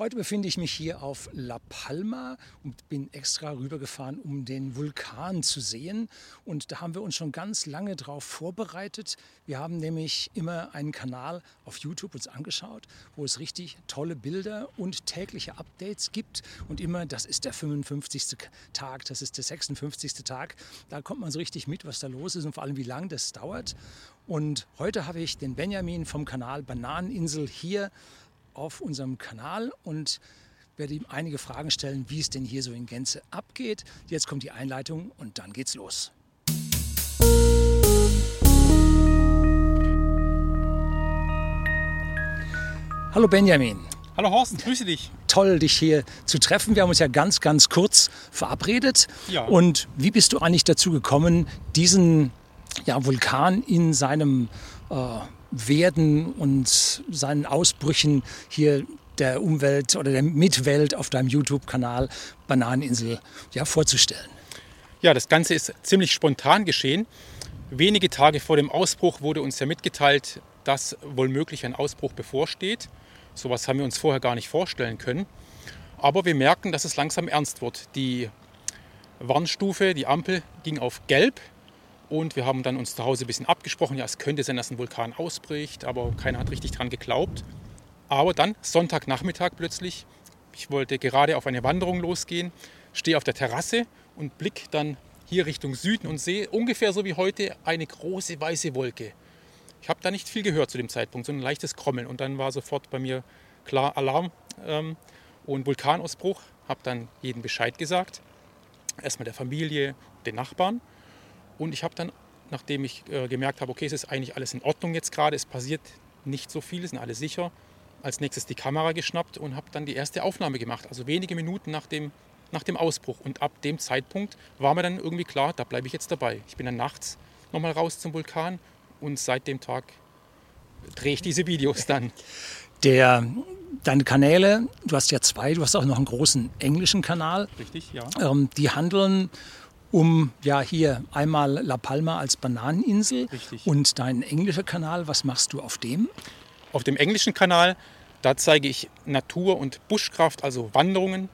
Heute befinde ich mich hier auf La Palma und bin extra rübergefahren, um den Vulkan zu sehen. Und da haben wir uns schon ganz lange darauf vorbereitet. Wir haben nämlich immer einen Kanal auf YouTube uns angeschaut, wo es richtig tolle Bilder und tägliche Updates gibt. Und immer, das ist der 55. Tag, das ist der 56. Tag. Da kommt man so richtig mit, was da los ist und vor allem, wie lange das dauert. Und heute habe ich den Benjamin vom Kanal Bananeninsel hier auf unserem Kanal und werde ihm einige Fragen stellen, wie es denn hier so in Gänze abgeht. Jetzt kommt die Einleitung und dann geht's los. Hallo Benjamin. Hallo Horst, grüße dich. Toll, dich hier zu treffen. Wir haben uns ja ganz, ganz kurz verabredet. Ja. Und wie bist du eigentlich dazu gekommen, diesen ja, Vulkan in seinem äh, werden und seinen Ausbrüchen hier der Umwelt oder der Mitwelt auf deinem YouTube-Kanal Bananeninsel ja, vorzustellen. Ja, das Ganze ist ziemlich spontan geschehen. Wenige Tage vor dem Ausbruch wurde uns ja mitgeteilt, dass wohl möglich ein Ausbruch bevorsteht. Sowas haben wir uns vorher gar nicht vorstellen können. Aber wir merken, dass es langsam ernst wird. Die Warnstufe, die Ampel ging auf gelb. Und wir haben dann uns zu Hause ein bisschen abgesprochen, ja, es könnte sein, dass ein Vulkan ausbricht, aber keiner hat richtig dran geglaubt. Aber dann, Sonntagnachmittag plötzlich, ich wollte gerade auf eine Wanderung losgehen, stehe auf der Terrasse und blick dann hier Richtung Süden und sehe ungefähr so wie heute eine große weiße Wolke. Ich habe da nicht viel gehört zu dem Zeitpunkt, sondern ein leichtes Krommeln. Und dann war sofort bei mir klar Alarm ähm, und Vulkanausbruch. Habe dann jedem Bescheid gesagt. Erstmal der Familie, den Nachbarn. Und ich habe dann, nachdem ich äh, gemerkt habe, okay, es ist eigentlich alles in Ordnung jetzt gerade, es passiert nicht so viel, es sind alle sicher, als nächstes die Kamera geschnappt und habe dann die erste Aufnahme gemacht. Also wenige Minuten nach dem, nach dem Ausbruch. Und ab dem Zeitpunkt war mir dann irgendwie klar, da bleibe ich jetzt dabei. Ich bin dann nachts nochmal raus zum Vulkan und seit dem Tag drehe ich diese Videos dann. Der, deine Kanäle, du hast ja zwei, du hast auch noch einen großen englischen Kanal. Richtig, ja. Ähm, die handeln um ja hier einmal La Palma als Bananeninsel Richtig. und dein englischer Kanal, was machst du auf dem? Auf dem englischen Kanal, da zeige ich Natur- und Buschkraft, also Wanderungen.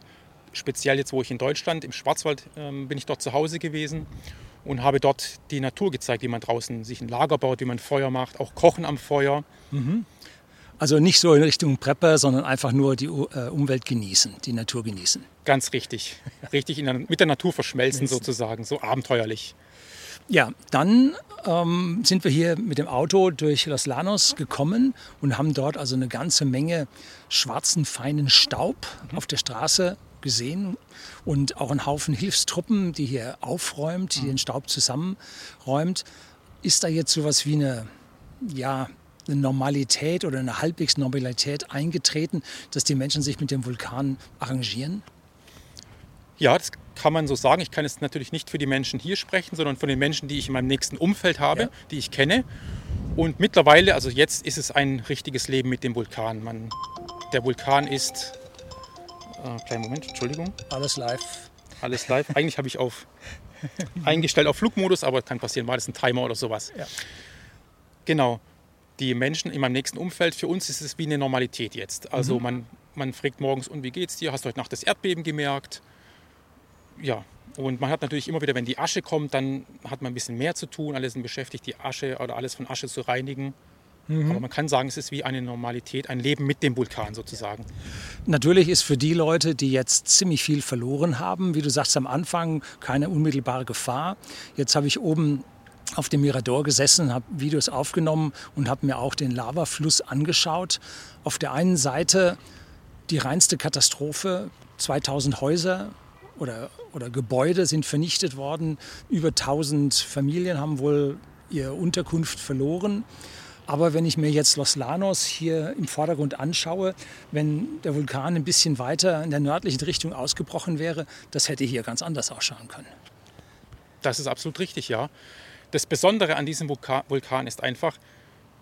Speziell jetzt, wo ich in Deutschland, im Schwarzwald ähm, bin ich dort zu Hause gewesen und habe dort die Natur gezeigt, wie man draußen sich ein Lager baut, wie man Feuer macht, auch Kochen am Feuer. Also nicht so in Richtung Prepper, sondern einfach nur die äh, Umwelt genießen, die Natur genießen. Ganz richtig. Richtig der, mit der Natur verschmelzen sozusagen, so abenteuerlich. Ja, dann ähm, sind wir hier mit dem Auto durch Los Llanos gekommen und haben dort also eine ganze Menge schwarzen, feinen Staub auf der Straße gesehen und auch einen Haufen Hilfstruppen, die hier aufräumt, die den Staub zusammenräumt. Ist da jetzt sowas wie eine, ja, eine Normalität oder eine halbwegs Normalität eingetreten, dass die Menschen sich mit dem Vulkan arrangieren? Ja, das kann man so sagen. Ich kann jetzt natürlich nicht für die Menschen hier sprechen, sondern von den Menschen, die ich in meinem nächsten Umfeld habe, Ja. die ich kenne. Und mittlerweile, also jetzt ist es ein richtiges Leben mit dem Vulkan. Man, der Vulkan ist, äh, kleinen Moment, Entschuldigung, Alles live. alles live. Eigentlich habe ich auf eingestellt auf Flugmodus, aber kann passieren, war das ein Timer oder sowas. Ja. Genau. Die Menschen in meinem nächsten Umfeld, für uns ist es wie eine Normalität jetzt. Also Mhm. man, man fragt morgens, und wie geht's dir? Hast du heute Nacht das Erdbeben gemerkt? Ja, und man hat natürlich immer wieder, wenn die Asche kommt, dann hat man ein bisschen mehr zu tun. Alle sind beschäftigt, die Asche oder alles von Asche zu reinigen. Mhm. Aber man kann sagen, es ist wie eine Normalität, ein Leben mit dem Vulkan sozusagen. Natürlich ist für die Leute, die jetzt ziemlich viel verloren haben, wie du sagst am Anfang, keine unmittelbare Gefahr. Jetzt habe ich oben auf dem Mirador gesessen, habe Videos aufgenommen und habe mir auch den Lavafluss angeschaut. Auf der einen Seite die reinste Katastrophe, 2000 Häuser oder, oder Gebäude sind vernichtet worden, über 1000 Familien haben wohl ihre Unterkunft verloren. Aber wenn ich mir jetzt Los Llanos hier im Vordergrund anschaue, wenn der Vulkan ein bisschen weiter in der nördlichen Richtung ausgebrochen wäre, das hätte hier ganz anders ausschauen können. Das ist absolut richtig, ja. Das Besondere an diesem Vulka- Vulkan ist einfach,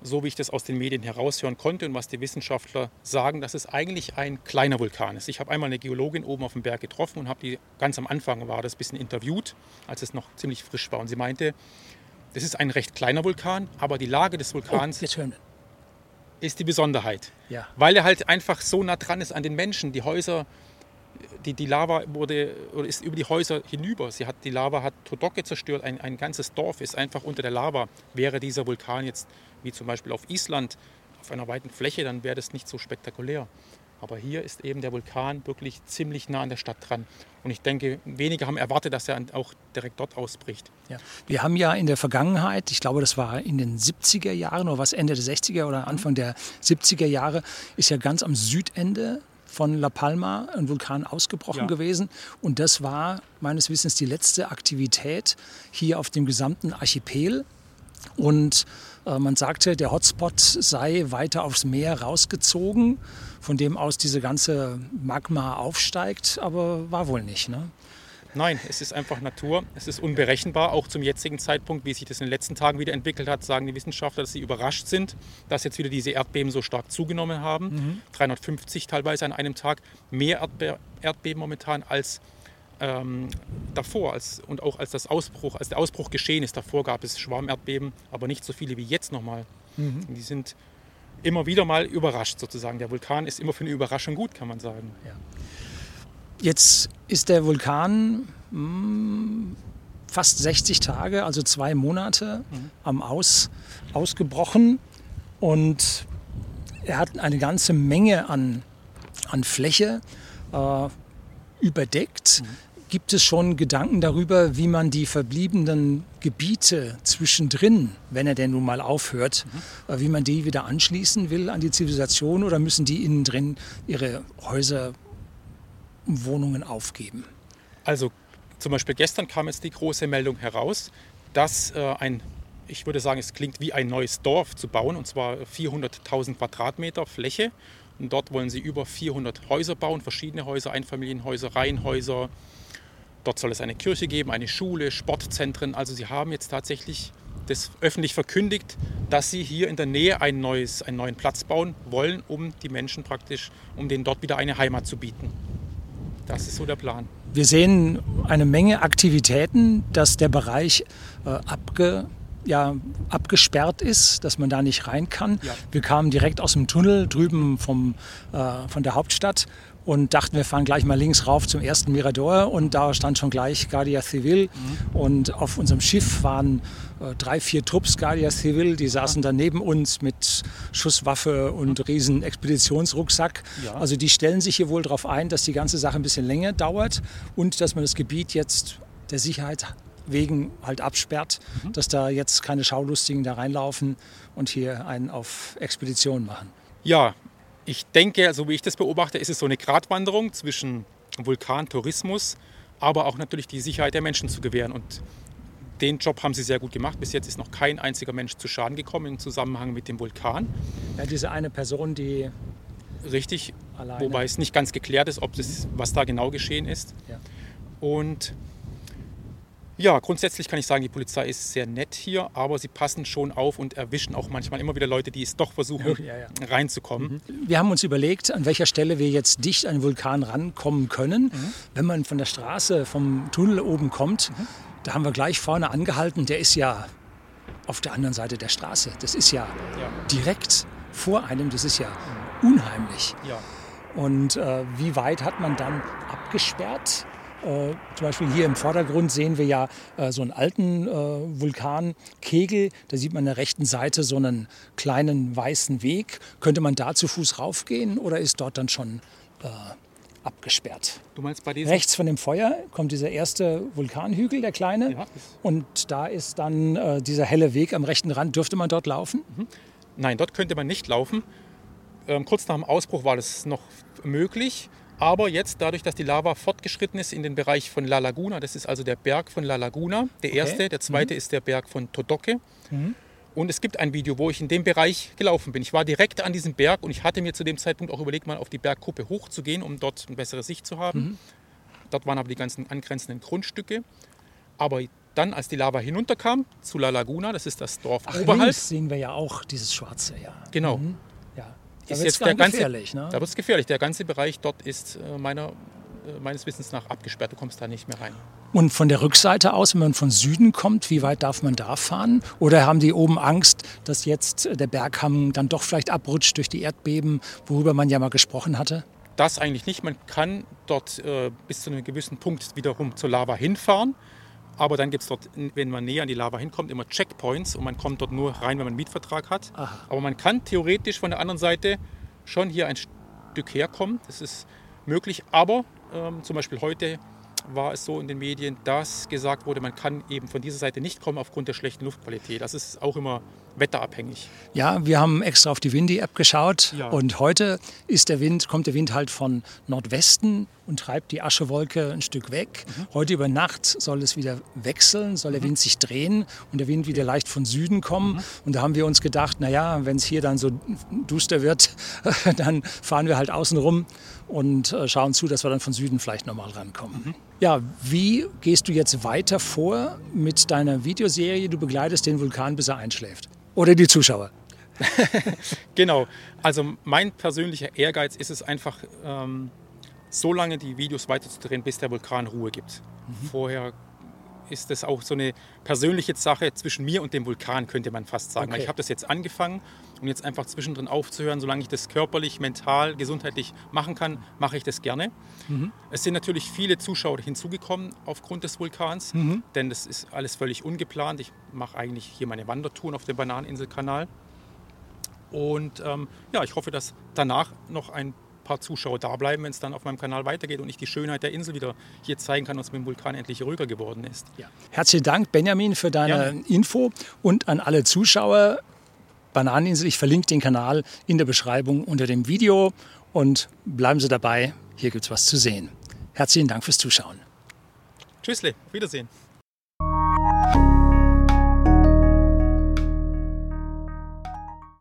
so wie ich das aus den Medien heraushören konnte und was die Wissenschaftler sagen, dass es eigentlich ein kleiner Vulkan ist. Ich habe einmal eine Geologin oben auf dem Berg getroffen und habe die ganz am Anfang war das ein bisschen interviewt, als es noch ziemlich frisch war. Und sie meinte, das ist ein recht kleiner Vulkan, aber die Lage des Oh, Vulkans wir. ist die Besonderheit. Ja. Weil er halt einfach so nah dran ist an den Menschen. Die Häuser, die, die Lava wurde, oder ist über die Häuser hinüber. Sie hat, die Lava hat Todoke zerstört. Ein, ein ganzes Dorf ist einfach unter der Lava. Wäre dieser Vulkan jetzt, wie zum Beispiel auf Island, auf einer weiten Fläche, dann wäre das nicht so spektakulär. Aber hier ist eben der Vulkan wirklich ziemlich nah an der Stadt dran. Und ich denke, wenige haben erwartet, dass er auch direkt dort ausbricht. Ja. Wir haben ja in der Vergangenheit, ich glaube, das war in den 70er Jahren oder was, Ende der 60er oder Anfang der 70er Jahre, ist ja ganz am Südende von La Palma ein Vulkan ausgebrochen Ja. gewesen. Und das war meines Wissens die letzte Aktivität hier auf dem gesamten Archipel. Und äh, man sagte, der Hotspot sei weiter aufs Meer rausgezogen, von dem aus diese ganze Magma aufsteigt, aber war wohl nicht. Ne? Nein, es ist einfach Natur. Es ist unberechenbar, auch zum jetzigen Zeitpunkt, wie sich das in den letzten Tagen wieder entwickelt hat, sagen die Wissenschaftler, dass sie überrascht sind, dass jetzt wieder diese Erdbeben so stark zugenommen haben. 350 teilweise an einem Tag, mehr Erdbe Erdbeben momentan als ähm, davor als, und auch als, das Ausbruch, als der Ausbruch geschehen ist. Davor gab es Schwarmerdbeben, aber nicht so viele wie jetzt nochmal. Und Die sind immer wieder mal überrascht sozusagen. Der Vulkan ist immer für eine Überraschung gut, kann man sagen. Jetzt ist der Vulkan mm, fast 60 Tage, also zwei Monate am Aus, ausgebrochen. Und er hat eine ganze Menge an, an Fläche äh, überdeckt. Gibt es schon Gedanken darüber, wie man die verbliebenen Gebiete zwischendrin, wenn er denn nun mal aufhört, äh, wie man die wieder anschließen will an die Zivilisation oder müssen die innen drin ihre Häuser Wohnungen aufgeben. Also zum Beispiel gestern kam jetzt die große Meldung heraus, dass äh, ein, ich würde sagen, es klingt wie ein neues Dorf zu bauen, und zwar 400.000 Quadratmeter Fläche. Und dort wollen sie über 400 Häuser bauen, verschiedene Häuser, Einfamilienhäuser, Reihenhäuser. Dort soll es eine Kirche geben, eine Schule, Sportzentren. Also sie haben jetzt tatsächlich das öffentlich verkündigt, dass sie hier in der Nähe ein neues, einen neuen Platz bauen wollen, um die Menschen praktisch, um denen dort wieder eine Heimat zu bieten. Das ist so der Plan. Wir sehen eine Menge Aktivitäten, dass der Bereich äh, abge, ja, abgesperrt ist, dass man da nicht rein kann. Ja. Wir kamen direkt aus dem Tunnel drüben vom, äh, von der Hauptstadt und dachten, wir fahren gleich mal links rauf zum ersten Mirador und da stand schon gleich Guardia Civil und auf unserem Schiff waren äh, drei, vier Trupps Guardia Civil, die saßen da neben uns mit Schusswaffe und riesen Expeditionsrucksack. Ja. Also die stellen sich hier wohl darauf ein, dass die ganze Sache ein bisschen länger dauert und dass man das Gebiet jetzt der Sicherheit wegen halt absperrt, dass da jetzt keine Schaulustigen da reinlaufen und hier einen auf Expedition machen. Ja, ich denke, so wie ich das beobachte, ist es so eine Gratwanderung zwischen Vulkantourismus, aber auch natürlich die Sicherheit der Menschen zu gewähren. Und den Job haben sie sehr gut gemacht. Bis jetzt ist noch kein einziger Mensch zu Schaden gekommen im Zusammenhang mit dem Vulkan. Ja, diese eine Person, die Richtig, Alleine. wobei es nicht ganz geklärt ist, ob das, was da genau geschehen ist. Ja. Und ja, grundsätzlich kann ich sagen, die Polizei ist sehr nett hier, aber sie passen schon auf und erwischen auch manchmal immer wieder Leute, die es doch versuchen, Ja, ja. reinzukommen. Wir haben uns überlegt, an welcher Stelle wir jetzt dicht an den Vulkan rankommen können. Wenn man von der Straße, vom Tunnel oben kommt, da haben wir gleich vorne angehalten. Der ist ja auf der anderen Seite der Straße. Das ist ja, Ja. direkt vor einem. Das ist ja unheimlich. Ja. Und äh, wie weit hat man dann abgesperrt? Äh, zum Beispiel hier im Vordergrund sehen wir ja äh, so einen alten äh, Vulkankegel. Da sieht man an der rechten Seite so einen kleinen weißen Weg. Könnte man da zu Fuß raufgehen oder ist dort dann schon abgesperrt? Du meinst bei diesem Rechts von dem Feuer kommt dieser erste Vulkanhügel, der kleine. Ja, Und da ist dann äh, dieser helle Weg am rechten Rand. Dürfte man dort laufen? Nein, dort könnte man nicht laufen. Ähm, kurz nach dem Ausbruch war das noch möglich. Aber jetzt, dadurch, dass die Lava fortgeschritten ist in den Bereich von La Laguna, das ist also der Berg von La Laguna, der erste, der zweite ist der Berg von Todoque. Und es gibt ein Video, wo ich in dem Bereich gelaufen bin. Ich war direkt an diesem Berg und ich hatte mir zu dem Zeitpunkt auch überlegt, mal auf die Bergkuppe hochzugehen, um dort eine bessere Sicht zu haben. Dort waren aber die ganzen angrenzenden Grundstücke. Aber dann, als die Lava hinunterkam zu La Laguna, das ist das Dorf Ach, oberhalb, links sehen wir ja auch dieses Schwarze. Ja. genau, Ja. Da ist jetzt der ganze, gefährlich. Ne? Da wird es gefährlich. Der ganze Bereich dort ist äh, meiner äh, meines Wissens nach abgesperrt. Du kommst da nicht mehr rein. Und von der Rückseite aus, wenn man von Süden kommt, wie weit darf man da fahren? Oder haben die oben Angst, dass jetzt der Berghang dann doch vielleicht abrutscht durch die Erdbeben, worüber man ja mal gesprochen hatte? Das eigentlich nicht. Man kann dort äh, bis zu einem gewissen Punkt wiederum zur Lava hinfahren. Aber dann gibt es dort, wenn man näher an die Lava hinkommt, immer Checkpoints und man kommt dort nur rein, wenn man einen Mietvertrag hat. Aha. Aber man kann theoretisch von der anderen Seite schon hier ein Stück herkommen. Das ist möglich. Aber ähm, zum Beispiel heute war es so in den Medien, dass gesagt wurde, man kann eben von dieser Seite nicht kommen aufgrund der schlechten Luftqualität. Das ist auch immer wetterabhängig. Ja, wir haben extra auf die Windy-App geschaut ja. und heute ist der Wind, kommt der Wind halt von Nordwesten und treibt die Aschewolke ein Stück weg. Mhm. Heute über Nacht soll es wieder wechseln, soll der mhm. Wind sich drehen und der Wind wieder leicht von Süden kommen. Mhm. Und da haben wir uns gedacht, naja, wenn es hier dann so duster wird, dann fahren wir halt außen rum und äh, schauen zu, dass wir dann von Süden vielleicht nochmal rankommen. Mhm. Ja, wie gehst du jetzt weiter vor mit deiner Videoserie? Du begleitest den Vulkan, bis er einschläft. Oder die Zuschauer? genau. Also mein persönlicher Ehrgeiz ist es einfach, ähm, so lange die Videos weiterzudrehen, bis der Vulkan Ruhe gibt. Mhm. Vorher ist das auch so eine persönliche Sache zwischen mir und dem Vulkan, könnte man fast sagen. Okay. Ich habe das jetzt angefangen und jetzt einfach zwischendrin aufzuhören, solange ich das körperlich, mental, gesundheitlich machen kann, mache ich das gerne. Mhm. Es sind natürlich viele Zuschauer hinzugekommen aufgrund des Vulkans, mhm. denn das ist alles völlig ungeplant. Ich mache eigentlich hier meine Wandertouren auf dem Bananeninselkanal. Und ähm, ja, ich hoffe, dass danach noch ein paar Zuschauer da bleiben, wenn es dann auf meinem Kanal weitergeht und ich die Schönheit der Insel wieder hier zeigen kann, was mit dem Vulkan endlich ruhiger geworden ist. Ja. Herzlichen Dank, Benjamin, für deine ja. Info und an alle Zuschauer. Bananeninsel, ich verlinke den Kanal in der Beschreibung unter dem Video und bleiben Sie dabei, hier gibt es was zu sehen. Herzlichen Dank fürs Zuschauen. Tschüssle, Wiedersehen.